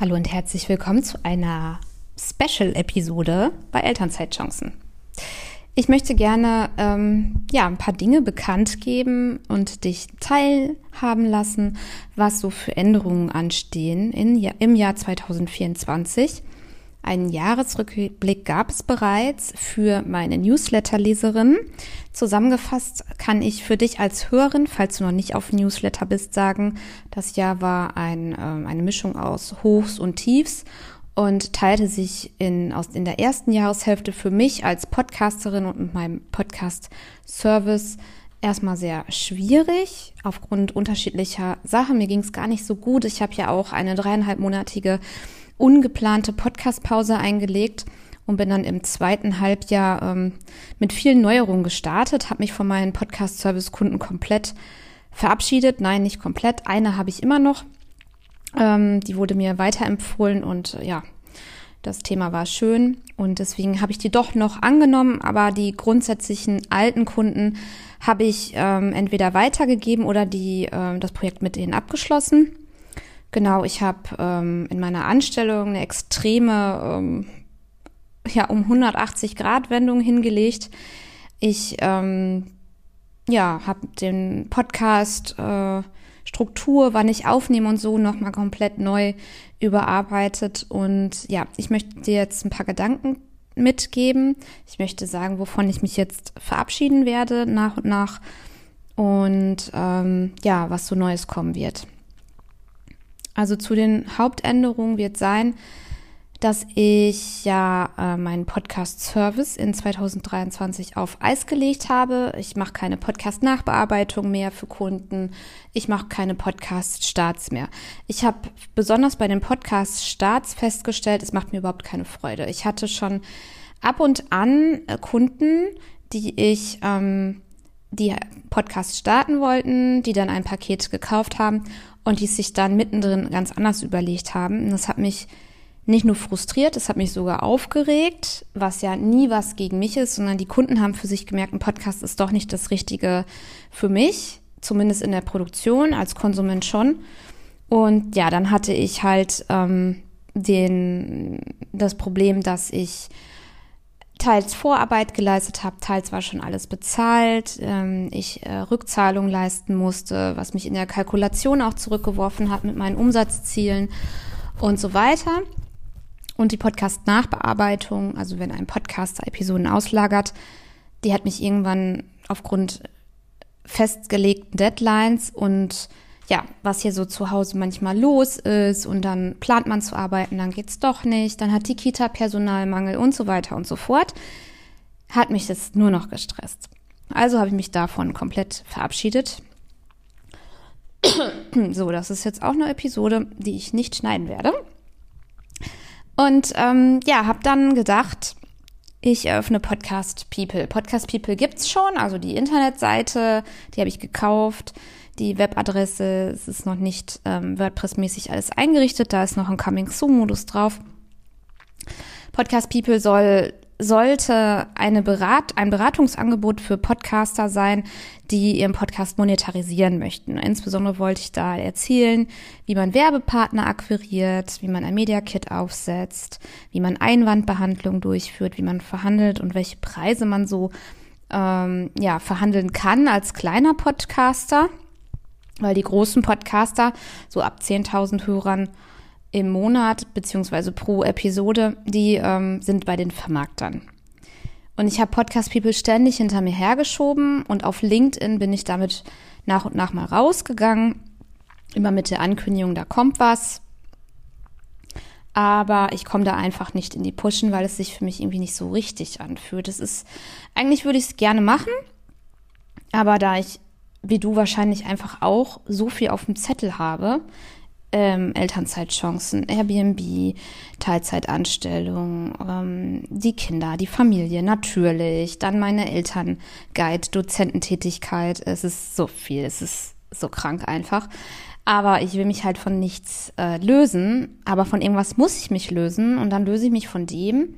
Hallo und herzlich willkommen zu einer Special-Episode bei Elternzeitchancen. Ich möchte gerne ähm, ja ein paar Dinge bekannt geben und dich teilhaben lassen, was so für Änderungen anstehen in, im Jahr 2024. Einen Jahresrückblick gab es bereits für meine Newsletter-Leserin. Zusammengefasst kann ich für dich als Hörerin, falls du noch nicht auf Newsletter bist, sagen, das Jahr war ein, äh, eine Mischung aus Hochs und Tiefs und teilte sich in, aus, in der ersten Jahreshälfte für mich als Podcasterin und mit meinem Podcast-Service erstmal sehr schwierig aufgrund unterschiedlicher Sachen. Mir ging es gar nicht so gut. Ich habe ja auch eine dreieinhalbmonatige ungeplante Podcast-Pause eingelegt und bin dann im zweiten Halbjahr ähm, mit vielen Neuerungen gestartet, habe mich von meinen Podcast-Service-Kunden komplett verabschiedet. Nein, nicht komplett. Eine habe ich immer noch. Ähm, die wurde mir weiterempfohlen und äh, ja, das Thema war schön und deswegen habe ich die doch noch angenommen, aber die grundsätzlichen alten Kunden habe ich ähm, entweder weitergegeben oder die äh, das Projekt mit denen abgeschlossen. Genau, ich habe ähm, in meiner Anstellung eine extreme, ähm, ja, um 180 Grad Wendung hingelegt. Ich, ähm, ja, habe den Podcast äh, Struktur, wann ich aufnehme und so nochmal komplett neu überarbeitet. Und ja, ich möchte dir jetzt ein paar Gedanken mitgeben. Ich möchte sagen, wovon ich mich jetzt verabschieden werde nach und nach und ähm, ja, was so Neues kommen wird. Also zu den Hauptänderungen wird sein, dass ich ja äh, meinen Podcast-Service in 2023 auf Eis gelegt habe. Ich mache keine Podcast-Nachbearbeitung mehr für Kunden. Ich mache keine Podcast-Starts mehr. Ich habe besonders bei den Podcast-Starts festgestellt, es macht mir überhaupt keine Freude. Ich hatte schon ab und an äh, Kunden, die ich ähm, die Podcast starten wollten, die dann ein Paket gekauft haben und die sich dann mittendrin ganz anders überlegt haben. Und das hat mich nicht nur frustriert, es hat mich sogar aufgeregt, was ja nie was gegen mich ist, sondern die Kunden haben für sich gemerkt, ein Podcast ist doch nicht das Richtige für mich, zumindest in der Produktion, als Konsument schon. Und ja, dann hatte ich halt ähm, den, das Problem, dass ich teils Vorarbeit geleistet habe, teils war schon alles bezahlt, ähm, ich äh, Rückzahlung leisten musste, was mich in der Kalkulation auch zurückgeworfen hat mit meinen Umsatzzielen und so weiter. Und die Podcast-Nachbearbeitung, also wenn ein Podcaster Episoden auslagert, die hat mich irgendwann aufgrund festgelegten Deadlines und ja, was hier so zu Hause manchmal los ist und dann plant man zu arbeiten, dann geht's doch nicht, dann hat die Kita Personalmangel und so weiter und so fort, hat mich das nur noch gestresst. Also habe ich mich davon komplett verabschiedet. so, das ist jetzt auch eine Episode, die ich nicht schneiden werde. Und ähm, ja, habe dann gedacht, ich eröffne Podcast People. Podcast People gibt's schon, also die Internetseite, die habe ich gekauft die Webadresse, es ist noch nicht ähm, WordPress-mäßig alles eingerichtet, da ist noch ein Coming-Soon-Modus drauf. Podcast People soll sollte eine Berat, ein Beratungsangebot für Podcaster sein, die ihren Podcast monetarisieren möchten. Insbesondere wollte ich da erzählen, wie man Werbepartner akquiriert, wie man ein Media Kit aufsetzt, wie man Einwandbehandlung durchführt, wie man verhandelt und welche Preise man so ähm, ja verhandeln kann als kleiner Podcaster weil die großen Podcaster so ab 10.000 Hörern im Monat beziehungsweise pro Episode, die ähm, sind bei den Vermarktern. Und ich habe Podcast People ständig hinter mir hergeschoben und auf LinkedIn bin ich damit nach und nach mal rausgegangen. Immer mit der Ankündigung, da kommt was. Aber ich komme da einfach nicht in die Pushen, weil es sich für mich irgendwie nicht so richtig anfühlt. Es ist, eigentlich würde ich es gerne machen, aber da ich wie du wahrscheinlich einfach auch, so viel auf dem Zettel habe. Ähm, Elternzeitchancen, Airbnb, Teilzeitanstellung, ähm, die Kinder, die Familie, natürlich, dann meine Elternguide, Dozententätigkeit. Es ist so viel, es ist so krank einfach. Aber ich will mich halt von nichts äh, lösen, aber von irgendwas muss ich mich lösen und dann löse ich mich von dem,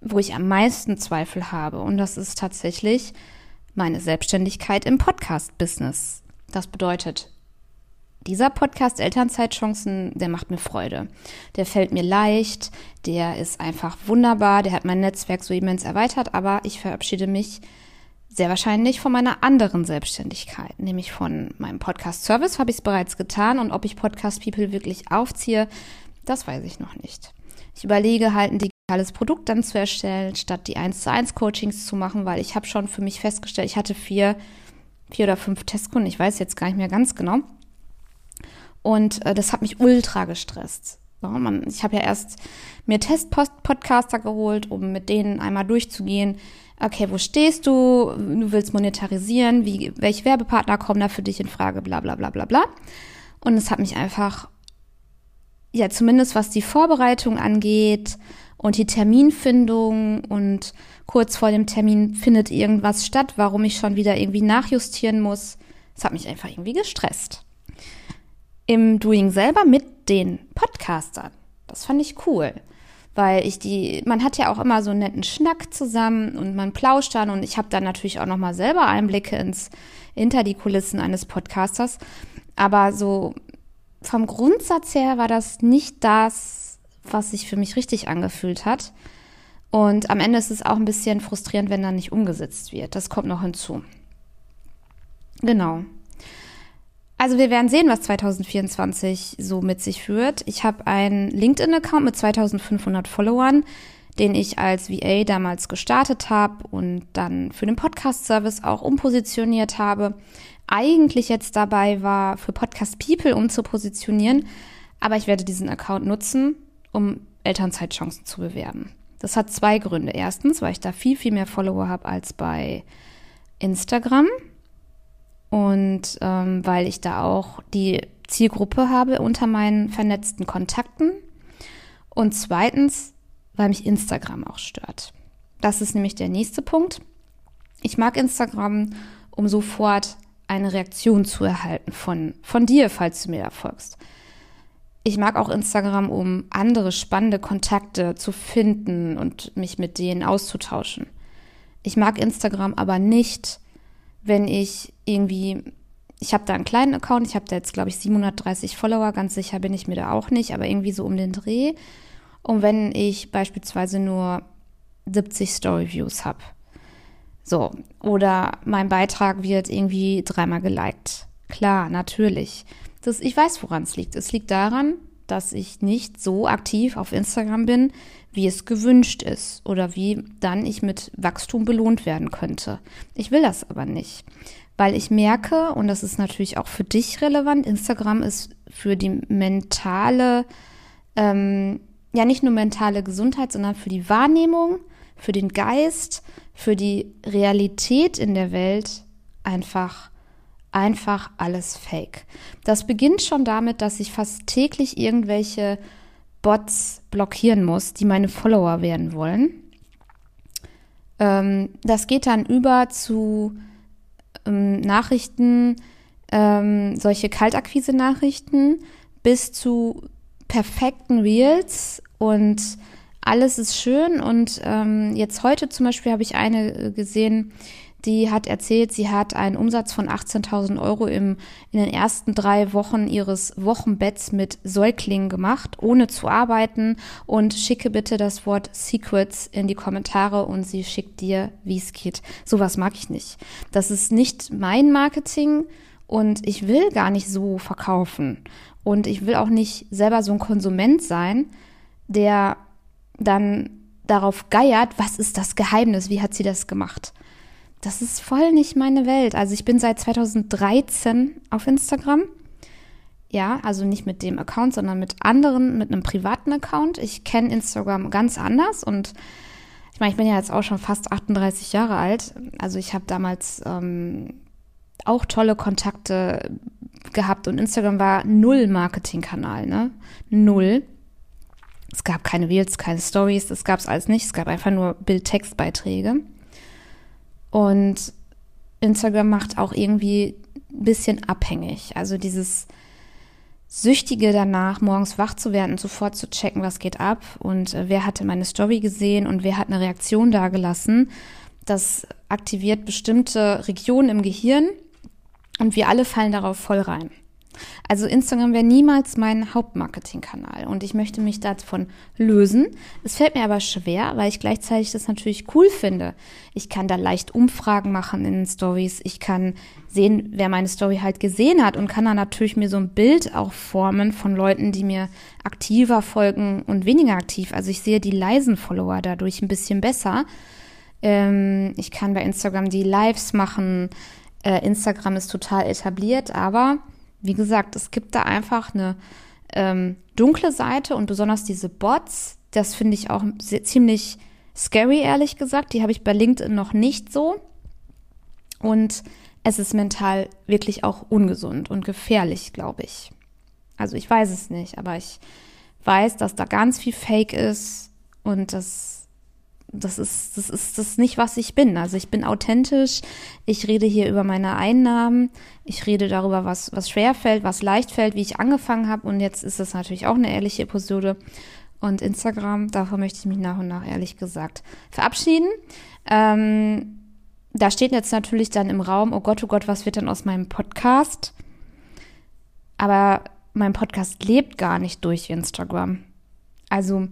wo ich am meisten Zweifel habe. Und das ist tatsächlich meine Selbstständigkeit im Podcast-Business. Das bedeutet dieser Podcast Elternzeitchancen, der macht mir Freude. Der fällt mir leicht, der ist einfach wunderbar, der hat mein Netzwerk so immens erweitert, aber ich verabschiede mich sehr wahrscheinlich von meiner anderen Selbstständigkeit, nämlich von meinem Podcast-Service habe ich es bereits getan und ob ich Podcast People wirklich aufziehe, das weiß ich noch nicht. Ich überlege halt ein digitales Produkt dann zu erstellen, statt die 1 zu 1 Coachings zu machen, weil ich habe schon für mich festgestellt, ich hatte vier, vier oder fünf Testkunden, ich weiß jetzt gar nicht mehr ganz genau. Und äh, das hat mich ultra gestresst. So, man, ich habe ja erst mir Test-Podcaster geholt, um mit denen einmal durchzugehen. Okay, wo stehst du? Du willst monetarisieren? Wie, welche Werbepartner kommen da für dich in Frage? Bla bla bla bla bla. Und es hat mich einfach, ja, zumindest was die Vorbereitung angeht und die Terminfindung und kurz vor dem Termin findet irgendwas statt, warum ich schon wieder irgendwie nachjustieren muss. Es hat mich einfach irgendwie gestresst im Doing selber mit den Podcastern. Das fand ich cool, weil ich die, man hat ja auch immer so einen netten Schnack zusammen und man plauscht dann und ich habe dann natürlich auch noch mal selber Einblicke ins hinter die Kulissen eines Podcasters. Aber so vom Grundsatz her war das nicht das, was sich für mich richtig angefühlt hat. Und am Ende ist es auch ein bisschen frustrierend, wenn dann nicht umgesetzt wird. Das kommt noch hinzu. Genau. Also wir werden sehen, was 2024 so mit sich führt. Ich habe einen LinkedIn-Account mit 2500 Followern, den ich als VA damals gestartet habe und dann für den Podcast-Service auch umpositioniert habe. Eigentlich jetzt dabei war, für Podcast People umzupositionieren, aber ich werde diesen Account nutzen, um Elternzeitchancen zu bewerben. Das hat zwei Gründe. Erstens, weil ich da viel, viel mehr Follower habe als bei Instagram und ähm, weil ich da auch die Zielgruppe habe unter meinen vernetzten Kontakten. Und zweitens, weil mich Instagram auch stört. Das ist nämlich der nächste Punkt. Ich mag Instagram, um sofort eine Reaktion zu erhalten von, von dir, falls du mir da folgst. Ich mag auch Instagram, um andere spannende Kontakte zu finden und mich mit denen auszutauschen. Ich mag Instagram aber nicht, wenn ich irgendwie, ich habe da einen kleinen Account, ich habe da jetzt, glaube ich, 730 Follower, ganz sicher bin ich mir da auch nicht, aber irgendwie so um den Dreh. Und wenn ich beispielsweise nur 70 Story-Views habe, so, oder mein Beitrag wird irgendwie dreimal geliked. Klar, natürlich. Das, ich weiß, woran es liegt. Es liegt daran, dass ich nicht so aktiv auf Instagram bin, wie es gewünscht ist oder wie dann ich mit Wachstum belohnt werden könnte. Ich will das aber nicht, weil ich merke, und das ist natürlich auch für dich relevant, Instagram ist für die mentale, ähm, ja nicht nur mentale Gesundheit, sondern für die Wahrnehmung, für den Geist, für die Realität in der Welt einfach einfach alles fake. Das beginnt schon damit, dass ich fast täglich irgendwelche Bots blockieren muss, die meine Follower werden wollen. Ähm, das geht dann über zu ähm, Nachrichten, ähm, solche Kaltakquise-Nachrichten, bis zu perfekten Reels und alles ist schön. Und ähm, jetzt heute zum Beispiel habe ich eine gesehen, die hat erzählt, sie hat einen Umsatz von 18.000 Euro im, in den ersten drei Wochen ihres Wochenbetts mit Säuglingen gemacht, ohne zu arbeiten. Und schicke bitte das Wort Secrets in die Kommentare und sie schickt dir, wie es geht. Sowas mag ich nicht. Das ist nicht mein Marketing und ich will gar nicht so verkaufen. Und ich will auch nicht selber so ein Konsument sein, der dann darauf geiert, was ist das Geheimnis, wie hat sie das gemacht das ist voll nicht meine Welt. Also ich bin seit 2013 auf Instagram. Ja, also nicht mit dem Account, sondern mit anderen, mit einem privaten Account. Ich kenne Instagram ganz anders und ich meine, ich bin ja jetzt auch schon fast 38 Jahre alt. Also ich habe damals ähm, auch tolle Kontakte gehabt und Instagram war null Marketingkanal, ne? Null. Es gab keine Reels, keine Stories, das gab es alles nicht. Es gab einfach nur Bild-Text-Beiträge. Und Instagram macht auch irgendwie ein bisschen abhängig. Also dieses Süchtige danach, morgens wach zu werden sofort zu checken, was geht ab und äh, wer hatte meine Story gesehen und wer hat eine Reaktion dagelassen. Das aktiviert bestimmte Regionen im Gehirn und wir alle fallen darauf voll rein. Also Instagram wäre niemals mein Hauptmarketingkanal und ich möchte mich davon lösen. Es fällt mir aber schwer, weil ich gleichzeitig das natürlich cool finde. Ich kann da leicht Umfragen machen in Stories. Ich kann sehen, wer meine Story halt gesehen hat und kann dann natürlich mir so ein Bild auch formen von Leuten, die mir aktiver folgen und weniger aktiv. Also ich sehe die leisen Follower dadurch ein bisschen besser. Ähm, ich kann bei Instagram die Lives machen. Äh, Instagram ist total etabliert, aber wie gesagt, es gibt da einfach eine ähm, dunkle Seite und besonders diese Bots, das finde ich auch sehr, ziemlich scary, ehrlich gesagt. Die habe ich bei LinkedIn noch nicht so. Und es ist mental wirklich auch ungesund und gefährlich, glaube ich. Also ich weiß es nicht, aber ich weiß, dass da ganz viel Fake ist und das das ist, das ist das nicht, was ich bin. Also ich bin authentisch. Ich rede hier über meine Einnahmen. Ich rede darüber, was, was schwer fällt, was leicht fällt, wie ich angefangen habe. Und jetzt ist es natürlich auch eine ehrliche Episode. Und Instagram, davon möchte ich mich nach und nach ehrlich gesagt verabschieden. Ähm, da steht jetzt natürlich dann im Raum, oh Gott, oh Gott, was wird denn aus meinem Podcast? Aber mein Podcast lebt gar nicht durch Instagram. Also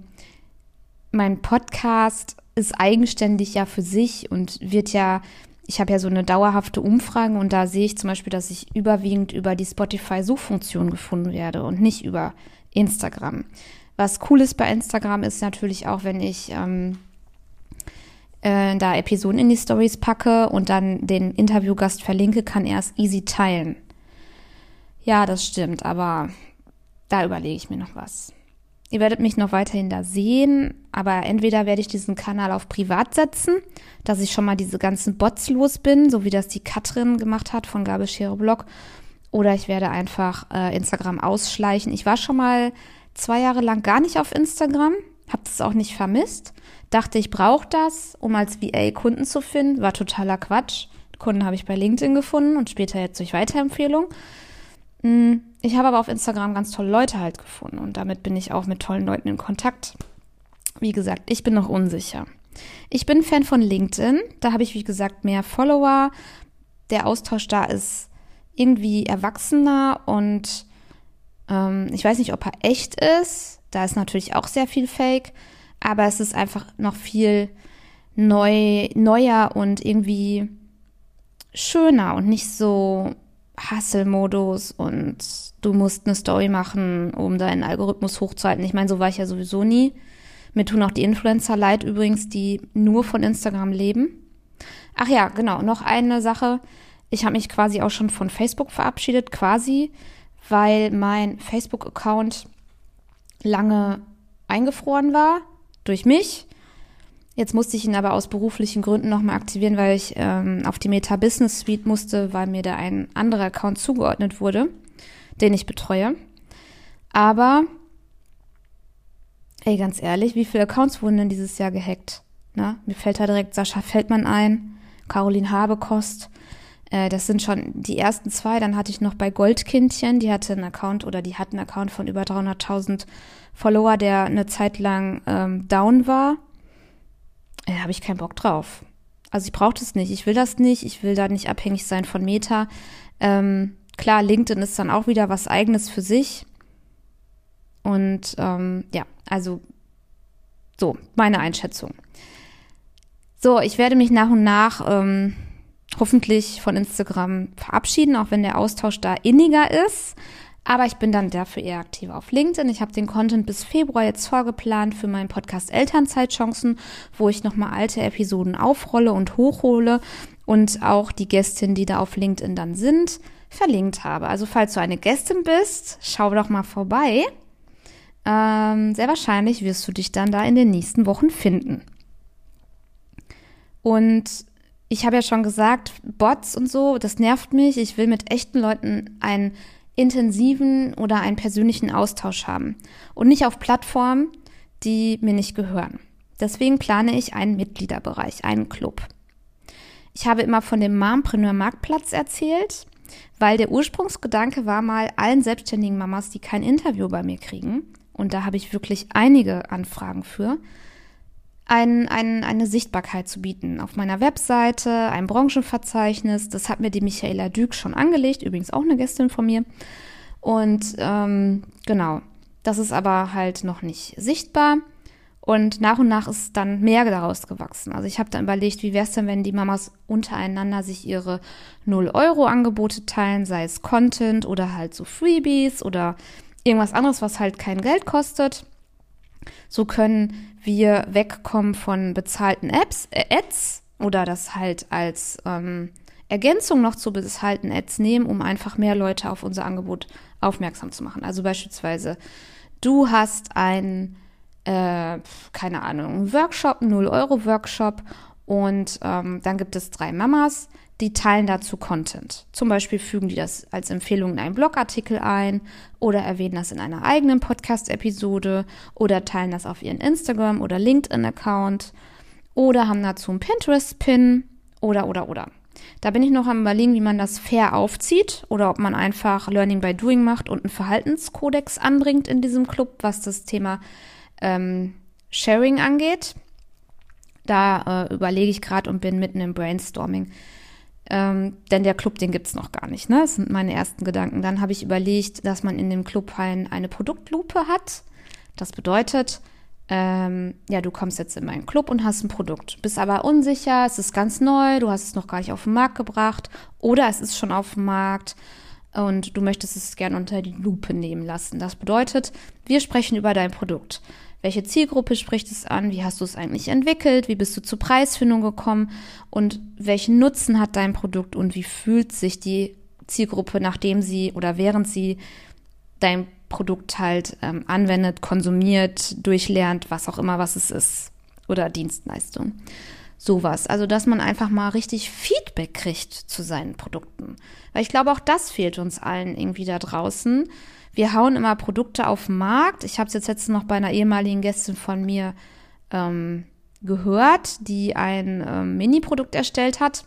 mein Podcast ist eigenständig ja für sich und wird ja, ich habe ja so eine dauerhafte Umfrage und da sehe ich zum Beispiel, dass ich überwiegend über die Spotify-Suchfunktion gefunden werde und nicht über Instagram. Was cool ist bei Instagram ist natürlich auch, wenn ich ähm, äh, da Episoden in die Stories packe und dann den Interviewgast verlinke, kann er es easy teilen. Ja, das stimmt, aber da überlege ich mir noch was. Ihr werdet mich noch weiterhin da sehen, aber entweder werde ich diesen Kanal auf privat setzen, dass ich schon mal diese ganzen Bots los bin, so wie das die Katrin gemacht hat von Gabelschere Blog, oder ich werde einfach äh, Instagram ausschleichen. Ich war schon mal zwei Jahre lang gar nicht auf Instagram, habe das auch nicht vermisst, dachte, ich brauche das, um als VA Kunden zu finden, war totaler Quatsch. Kunden habe ich bei LinkedIn gefunden und später jetzt durch Weiterempfehlung. Hm, ich habe aber auf Instagram ganz tolle Leute halt gefunden und damit bin ich auch mit tollen Leuten in Kontakt. Wie gesagt, ich bin noch unsicher. Ich bin Fan von LinkedIn. Da habe ich, wie gesagt, mehr Follower. Der Austausch da ist irgendwie erwachsener und ähm, ich weiß nicht, ob er echt ist. Da ist natürlich auch sehr viel Fake, aber es ist einfach noch viel neu, neuer und irgendwie schöner und nicht so Hustle-Modus und du musst eine Story machen, um deinen Algorithmus hochzuhalten. Ich meine, so war ich ja sowieso nie. Mir tun auch die Influencer leid übrigens, die nur von Instagram leben. Ach ja, genau, noch eine Sache. Ich habe mich quasi auch schon von Facebook verabschiedet, quasi, weil mein Facebook-Account lange eingefroren war durch mich Jetzt musste ich ihn aber aus beruflichen Gründen nochmal aktivieren, weil ich ähm, auf die Meta Business Suite musste, weil mir da ein anderer Account zugeordnet wurde, den ich betreue. Aber, ey, ganz ehrlich, wie viele Accounts wurden denn dieses Jahr gehackt? Na, mir fällt da direkt Sascha Feldmann ein, Caroline Habekost. Äh, das sind schon die ersten zwei. Dann hatte ich noch bei Goldkindchen, die hatte einen Account oder die hatten einen Account von über 300.000 Follower, der eine Zeit lang ähm, down war äh, habe ich keinen Bock drauf. Also ich brauche das nicht, ich will das nicht, ich will da nicht abhängig sein von Meta. Ähm, klar, LinkedIn ist dann auch wieder was eigenes für sich. Und ähm, ja, also so, meine Einschätzung. So, ich werde mich nach und nach ähm, hoffentlich von Instagram verabschieden, auch wenn der Austausch da inniger ist. Aber ich bin dann dafür eher aktiv auf LinkedIn. Ich habe den Content bis Februar jetzt vorgeplant für meinen Podcast Elternzeitchancen, wo ich nochmal alte Episoden aufrolle und hochhole und auch die Gästin, die da auf LinkedIn dann sind, verlinkt habe. Also falls du eine Gästin bist, schau doch mal vorbei. Ähm, sehr wahrscheinlich wirst du dich dann da in den nächsten Wochen finden. Und ich habe ja schon gesagt, Bots und so, das nervt mich. Ich will mit echten Leuten ein intensiven oder einen persönlichen Austausch haben und nicht auf Plattformen, die mir nicht gehören. Deswegen plane ich einen Mitgliederbereich, einen Club. Ich habe immer von dem Mompreneur Marktplatz erzählt, weil der Ursprungsgedanke war mal allen selbstständigen Mamas, die kein Interview bei mir kriegen, und da habe ich wirklich einige Anfragen für, ein, ein, eine Sichtbarkeit zu bieten. Auf meiner Webseite, ein Branchenverzeichnis, das hat mir die Michaela Dück schon angelegt, übrigens auch eine Gästin von mir. Und ähm, genau, das ist aber halt noch nicht sichtbar. Und nach und nach ist dann mehr daraus gewachsen. Also ich habe dann überlegt, wie wäre es denn, wenn die Mamas untereinander sich ihre 0-Euro-Angebote teilen, sei es Content oder halt so Freebies oder irgendwas anderes, was halt kein Geld kostet. So können wir wegkommen von bezahlten Apps, äh, Ads oder das halt als ähm, Ergänzung noch zu bezahlten Ads nehmen, um einfach mehr Leute auf unser Angebot aufmerksam zu machen. Also beispielsweise, du hast ein äh, keine Ahnung, Workshop, 0-Euro-Workshop und ähm, dann gibt es drei Mamas, die teilen dazu Content. Zum Beispiel fügen die das als Empfehlung in einen Blogartikel ein oder erwähnen das in einer eigenen Podcast-Episode oder teilen das auf ihren Instagram- oder LinkedIn-Account oder haben dazu einen Pinterest-Pin oder, oder, oder. Da bin ich noch am überlegen, wie man das fair aufzieht oder ob man einfach Learning by Doing macht und einen Verhaltenskodex anbringt in diesem Club, was das Thema ähm, Sharing angeht. Da äh, überlege ich gerade und bin mitten im Brainstorming. Ähm, denn der Club, den gibt's noch gar nicht. Ne? Das sind meine ersten Gedanken. Dann habe ich überlegt, dass man in dem Club ein, eine Produktlupe hat. Das bedeutet, ähm, ja, du kommst jetzt in meinen Club und hast ein Produkt, bist aber unsicher, es ist ganz neu, du hast es noch gar nicht auf den Markt gebracht oder es ist schon auf dem Markt und du möchtest es gerne unter die Lupe nehmen lassen. Das bedeutet, wir sprechen über dein Produkt. Welche Zielgruppe spricht es an? Wie hast du es eigentlich entwickelt? Wie bist du zur Preisfindung gekommen? Und welchen Nutzen hat dein Produkt und wie fühlt sich die Zielgruppe, nachdem sie oder während sie dein Produkt halt ähm, anwendet, konsumiert, durchlernt, was auch immer, was es ist oder Dienstleistung. Sowas. Also, dass man einfach mal richtig Feedback kriegt zu seinen Produkten. Weil ich glaube, auch das fehlt uns allen irgendwie da draußen wir hauen immer Produkte auf den Markt. Ich habe es jetzt letztens noch bei einer ehemaligen Gästin von mir ähm, gehört, die ein ähm, Mini-Produkt erstellt hat.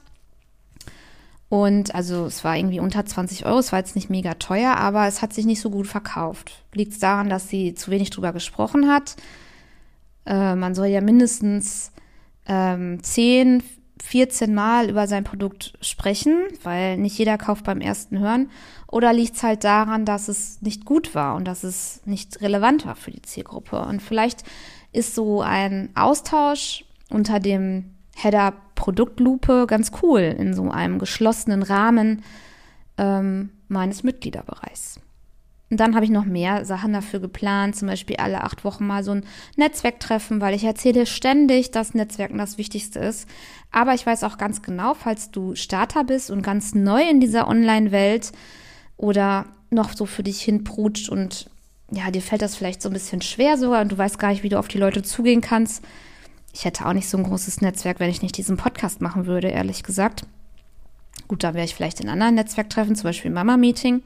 Und also es war irgendwie unter 20 Euro, es war jetzt nicht mega teuer, aber es hat sich nicht so gut verkauft. Liegt es daran, dass sie zu wenig drüber gesprochen hat? Äh, man soll ja mindestens ähm, 10, 14 Mal über sein Produkt sprechen, weil nicht jeder kauft beim ersten Hören. Oder liegt es halt daran, dass es nicht gut war und dass es nicht relevant war für die Zielgruppe? Und vielleicht ist so ein Austausch unter dem Header Produktlupe ganz cool in so einem geschlossenen Rahmen ähm, meines Mitgliederbereichs. Und dann habe ich noch mehr Sachen dafür geplant, zum Beispiel alle acht Wochen mal so ein Netzwerktreffen, weil ich erzähle ständig, dass Netzwerken das Wichtigste ist. Aber ich weiß auch ganz genau, falls du Starter bist und ganz neu in dieser Online-Welt oder noch so für dich hinprutscht und ja, dir fällt das vielleicht so ein bisschen schwer sogar und du weißt gar nicht, wie du auf die Leute zugehen kannst. Ich hätte auch nicht so ein großes Netzwerk, wenn ich nicht diesen Podcast machen würde, ehrlich gesagt. Gut, da wäre ich vielleicht in anderen Netzwerktreffen, zum Beispiel Mama-Meeting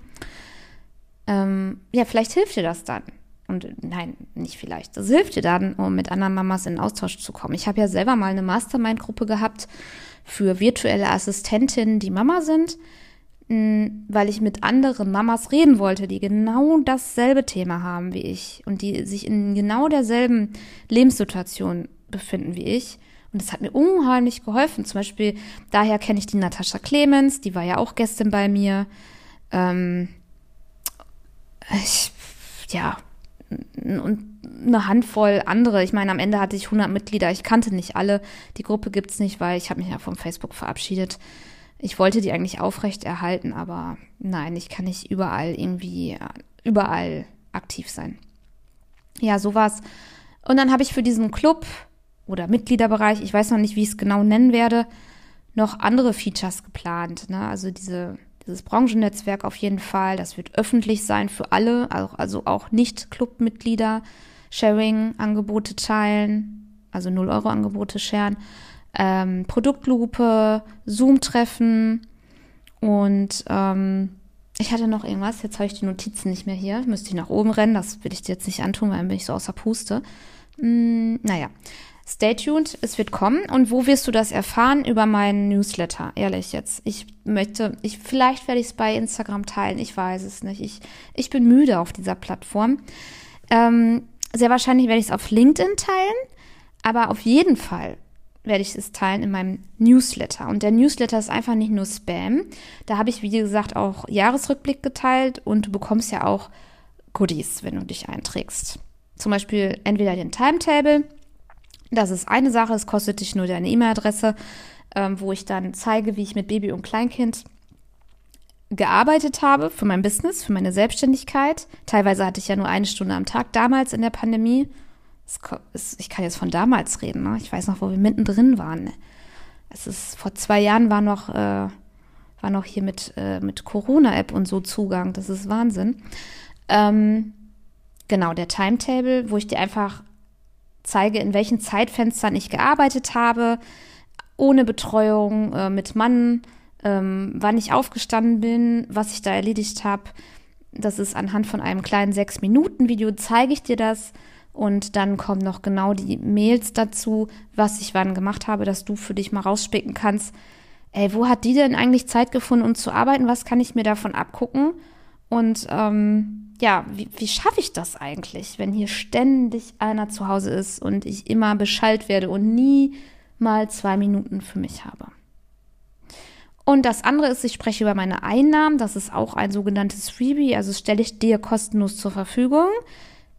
ähm, ja, vielleicht hilft dir das dann. Und nein, nicht vielleicht. Das hilft dir dann, um mit anderen Mamas in Austausch zu kommen. Ich habe ja selber mal eine Mastermind-Gruppe gehabt für virtuelle Assistentinnen, die Mama sind, weil ich mit anderen Mamas reden wollte, die genau dasselbe Thema haben wie ich und die sich in genau derselben Lebenssituation befinden wie ich. Und das hat mir unheimlich geholfen. Zum Beispiel, daher kenne ich die Natascha Clemens, die war ja auch Gästin bei mir. Ähm, ich, ja, und eine Handvoll andere. Ich meine, am Ende hatte ich 100 Mitglieder. Ich kannte nicht alle. Die Gruppe gibt's nicht, weil ich habe mich ja vom Facebook verabschiedet. Ich wollte die eigentlich aufrecht erhalten, aber nein, ich kann nicht überall irgendwie, überall aktiv sein. Ja, sowas. Und dann habe ich für diesen Club oder Mitgliederbereich, ich weiß noch nicht, wie ich es genau nennen werde, noch andere Features geplant. Ne? Also diese dieses Branchennetzwerk auf jeden Fall. Das wird öffentlich sein für alle, also auch nicht Clubmitglieder. Sharing-Angebote teilen, also 0-Euro-Angebote sharen. Ähm, Produktlupe, Zoom-Treffen und ähm, ich hatte noch irgendwas, jetzt habe ich die Notizen nicht mehr hier, müsste ich nach oben rennen, das will ich dir jetzt nicht antun, weil dann bin ich so außer Puste. Hm, naja, Stay tuned, es wird kommen. Und wo wirst du das erfahren? Über meinen Newsletter, ehrlich jetzt. Ich möchte, ich, vielleicht werde ich es bei Instagram teilen, ich weiß es nicht. Ich, ich bin müde auf dieser Plattform. Ähm, sehr wahrscheinlich werde ich es auf LinkedIn teilen, aber auf jeden Fall werde ich es teilen in meinem Newsletter. Und der Newsletter ist einfach nicht nur Spam. Da habe ich, wie gesagt, auch Jahresrückblick geteilt und du bekommst ja auch Goodies, wenn du dich einträgst. Zum Beispiel entweder den Timetable. Das ist eine Sache, es kostet dich nur deine E-Mail-Adresse, ähm, wo ich dann zeige, wie ich mit Baby und Kleinkind gearbeitet habe für mein Business, für meine Selbstständigkeit. Teilweise hatte ich ja nur eine Stunde am Tag damals in der Pandemie. Ich kann jetzt von damals reden. Ne? Ich weiß noch, wo wir mittendrin waren. Es ist vor zwei Jahren war noch äh, war noch hier mit äh, mit Corona-App und so Zugang. Das ist Wahnsinn. Ähm, genau der Timetable, wo ich dir einfach zeige, in welchen Zeitfenstern ich gearbeitet habe, ohne Betreuung, äh, mit Mann ähm, wann ich aufgestanden bin, was ich da erledigt habe. Das ist anhand von einem kleinen sechs Minuten Video zeige ich dir das und dann kommen noch genau die Mails dazu, was ich wann gemacht habe, dass du für dich mal rauspicken kannst. Ey, wo hat die denn eigentlich Zeit gefunden, um zu arbeiten? Was kann ich mir davon abgucken? Und ähm, ja, wie, wie schaffe ich das eigentlich, wenn hier ständig einer zu Hause ist und ich immer Bescheid werde und nie mal zwei Minuten für mich habe? Und das andere ist, ich spreche über meine Einnahmen. Das ist auch ein sogenanntes Freebie. Also stelle ich dir kostenlos zur Verfügung,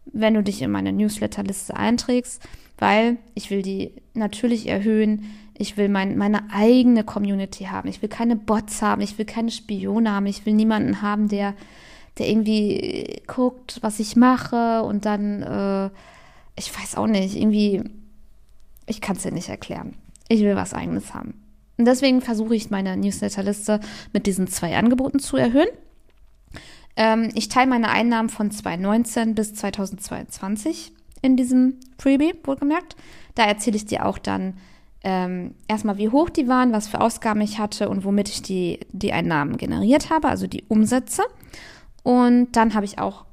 wenn du dich in meine Newsletterliste einträgst, weil ich will die natürlich erhöhen. Ich will mein, meine eigene Community haben. Ich will keine Bots haben. Ich will keine Spione haben. Ich will niemanden haben, der, der irgendwie guckt, was ich mache und dann, äh, ich weiß auch nicht, irgendwie, ich kann es dir nicht erklären. Ich will was eigenes haben. Und deswegen versuche ich meine Newsletterliste mit diesen zwei Angeboten zu erhöhen. Ähm, ich teile meine Einnahmen von 2019 bis 2022 in diesem Freebie, wohlgemerkt. Da erzähle ich dir auch dann ähm, erstmal, wie hoch die waren, was für Ausgaben ich hatte und womit ich die, die Einnahmen generiert habe, also die Umsätze. Und dann habe ich auch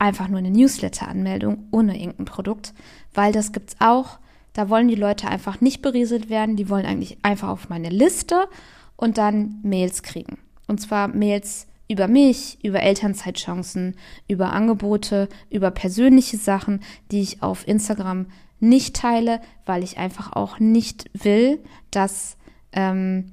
einfach nur eine Newsletter-Anmeldung ohne irgendein Produkt, weil das gibt es auch da wollen die Leute einfach nicht berieselt werden, die wollen eigentlich einfach auf meine Liste und dann Mails kriegen. Und zwar Mails über mich, über Elternzeitchancen, über Angebote, über persönliche Sachen, die ich auf Instagram nicht teile, weil ich einfach auch nicht will, dass, ähm,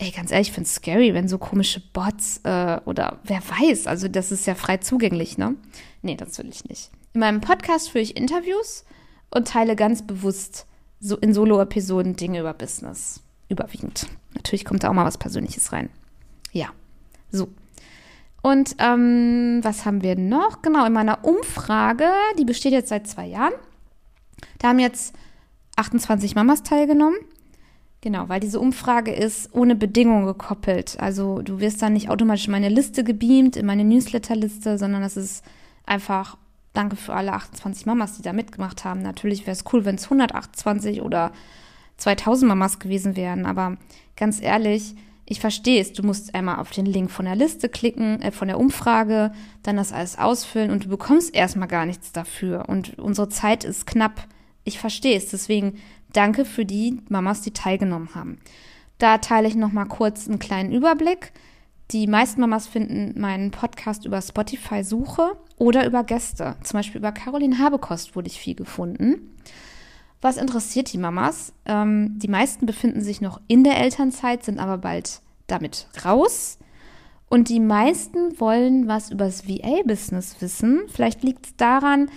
ey, ganz ehrlich, ich finde es scary, wenn so komische Bots äh, oder wer weiß, also das ist ja frei zugänglich, ne? Nee, das will ich nicht. In meinem Podcast führe ich Interviews und teile ganz bewusst so in Solo-Episoden Dinge über Business. Überwiegend. Natürlich kommt da auch mal was Persönliches rein. Ja, so. Und ähm, was haben wir noch? Genau, in meiner Umfrage, die besteht jetzt seit zwei Jahren. Da haben jetzt 28 Mamas teilgenommen. Genau, weil diese Umfrage ist ohne Bedingung gekoppelt. Also du wirst dann nicht automatisch in meine Liste gebeamt, in meine Newsletterliste, sondern das ist einfach danke für alle 28 Mamas, die da mitgemacht haben. Natürlich wäre es cool, wenn es 128 oder 2000 Mamas gewesen wären, aber ganz ehrlich, ich verstehe es. Du musst einmal auf den Link von der Liste klicken, äh, von der Umfrage, dann das alles ausfüllen und du bekommst erstmal gar nichts dafür. Und unsere Zeit ist knapp. Ich verstehe es. Deswegen danke für die Mamas, die teilgenommen haben. Da teile ich nochmal kurz einen kleinen Überblick. Die meisten Mamas finden meinen Podcast über Spotify Suche oder über Gäste. Zum Beispiel über Caroline Habekost wurde ich viel gefunden. Was interessiert die Mamas? Ähm, die meisten befinden sich noch in der Elternzeit, sind aber bald damit raus. Und die meisten wollen was über das VA-Business wissen. Vielleicht liegt es daran,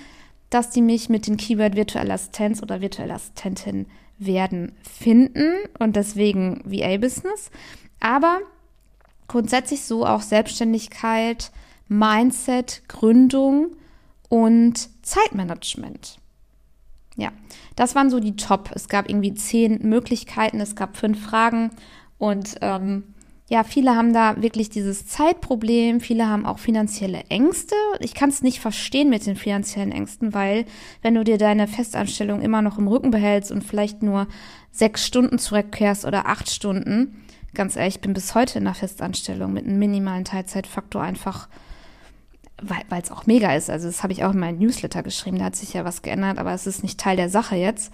dass die mich mit dem Keyword virtuelle Assistenz oder virtuelle Assistentin werden finden und deswegen VA-Business. Aber grundsätzlich so auch Selbstständigkeit, Mindset, Gründung und Zeitmanagement. Ja, das waren so die Top. Es gab irgendwie zehn Möglichkeiten, es gab fünf Fragen und ähm, ja, viele haben da wirklich dieses Zeitproblem, viele haben auch finanzielle Ängste. Ich kann es nicht verstehen mit den finanziellen Ängsten, weil wenn du dir deine Festanstellung immer noch im Rücken behältst und vielleicht nur sechs Stunden zurückkehrst oder acht Stunden, ganz ehrlich, ich bin bis heute in der Festanstellung mit einem minimalen Teilzeitfaktor einfach, weil es auch mega ist. Also das habe ich auch in meinem Newsletter geschrieben, da hat sich ja was geändert, aber es ist nicht Teil der Sache jetzt,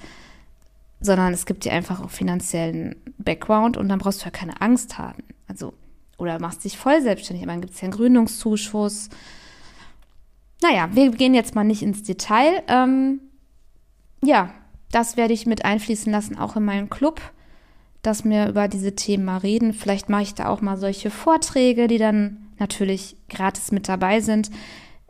sondern es gibt dir einfach auch finanziellen Background und dann brauchst du ja keine Angst haben. Also, oder machst dich voll selbstständig, aber dann gibt es ja einen Gründungszuschuss. Naja, wir gehen jetzt mal nicht ins Detail. Ähm, ja, das werde ich mit einfließen lassen, auch in meinen Club, dass wir über diese Themen mal reden. Vielleicht mache ich da auch mal solche Vorträge, die dann natürlich gratis mit dabei sind.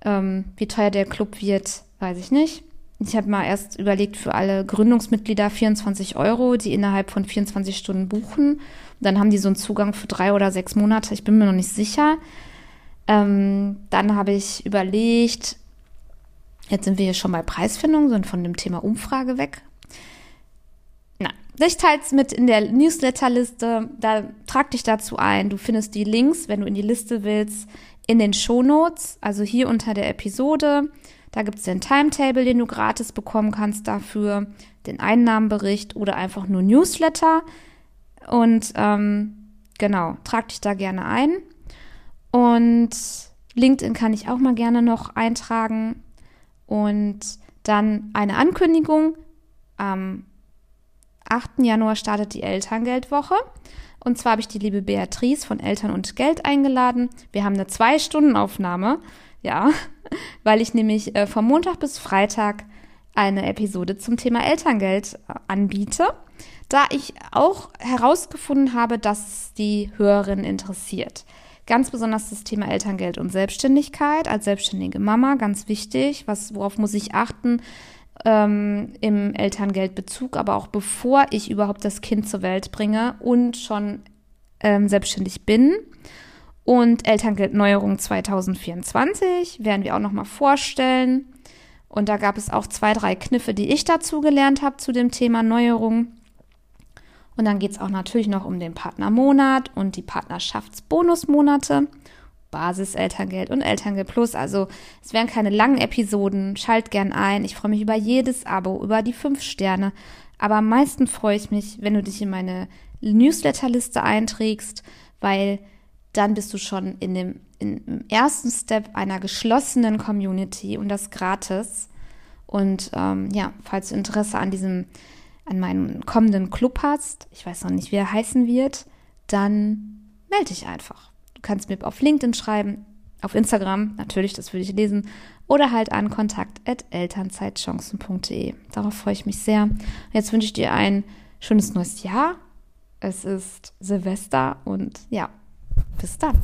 Ähm, wie teuer der Club wird, weiß ich nicht. Ich habe mal erst überlegt, für alle Gründungsmitglieder 24 Euro, die innerhalb von 24 Stunden buchen. Dann haben die so einen Zugang für drei oder sechs Monate. Ich bin mir noch nicht sicher. Ähm, dann habe ich überlegt, jetzt sind wir hier schon bei Preisfindung, sind von dem Thema Umfrage weg. Na, ich teile es mit in der Newsletterliste. Da trag dich dazu ein. Du findest die Links, wenn du in die Liste willst, in den Shownotes, also hier unter der Episode. Da gibt es den Timetable, den du gratis bekommen kannst dafür, den Einnahmenbericht oder einfach nur Newsletter. Und ähm, genau, trag dich da gerne ein. Und LinkedIn kann ich auch mal gerne noch eintragen. Und dann eine Ankündigung. Am 8. Januar startet die Elterngeldwoche. Und zwar habe ich die liebe Beatrice von Eltern und Geld eingeladen. Wir haben eine Zwei-Stunden-Aufnahme. Ja, weil ich nämlich äh, vom Montag bis Freitag eine Episode zum Thema Elterngeld äh, anbiete, da ich auch herausgefunden habe, dass die Hörerin interessiert. Ganz besonders das Thema Elterngeld und Selbstständigkeit als selbstständige Mama, ganz wichtig. Was, worauf muss ich achten ähm, im Elterngeldbezug, aber auch bevor ich überhaupt das Kind zur Welt bringe und schon ähm, selbstständig bin. Und Elterngeldneuerung 2024 werden wir auch nochmal vorstellen. Und da gab es auch zwei, drei Kniffe, die ich dazu gelernt habe zu dem Thema Neuerung. Und dann geht es auch natürlich noch um den Partnermonat und die Partnerschaftsbonusmonate, Basis-Elterngeld und Elterngeld Plus. Also es werden keine langen Episoden. Schalt gern ein. Ich freue mich über jedes Abo, über die fünf Sterne. Aber am meisten freue ich mich, wenn du dich in meine Newsletterliste einträgst, weil dann bist du schon in dem im ersten Step einer geschlossenen Community und das gratis. Und ähm, ja, falls du Interesse an diesem, an meinem kommenden Club hast, ich weiß noch nicht, wie er heißen wird, dann melde dich einfach. Du kannst mir auf LinkedIn schreiben, auf Instagram, natürlich, das würde ich lesen, oder halt an kontakt.elternzeitchancen.de. Darauf freue ich mich sehr. Jetzt wünsche ich dir ein schönes neues Jahr. Es ist Silvester und ja, bis dann.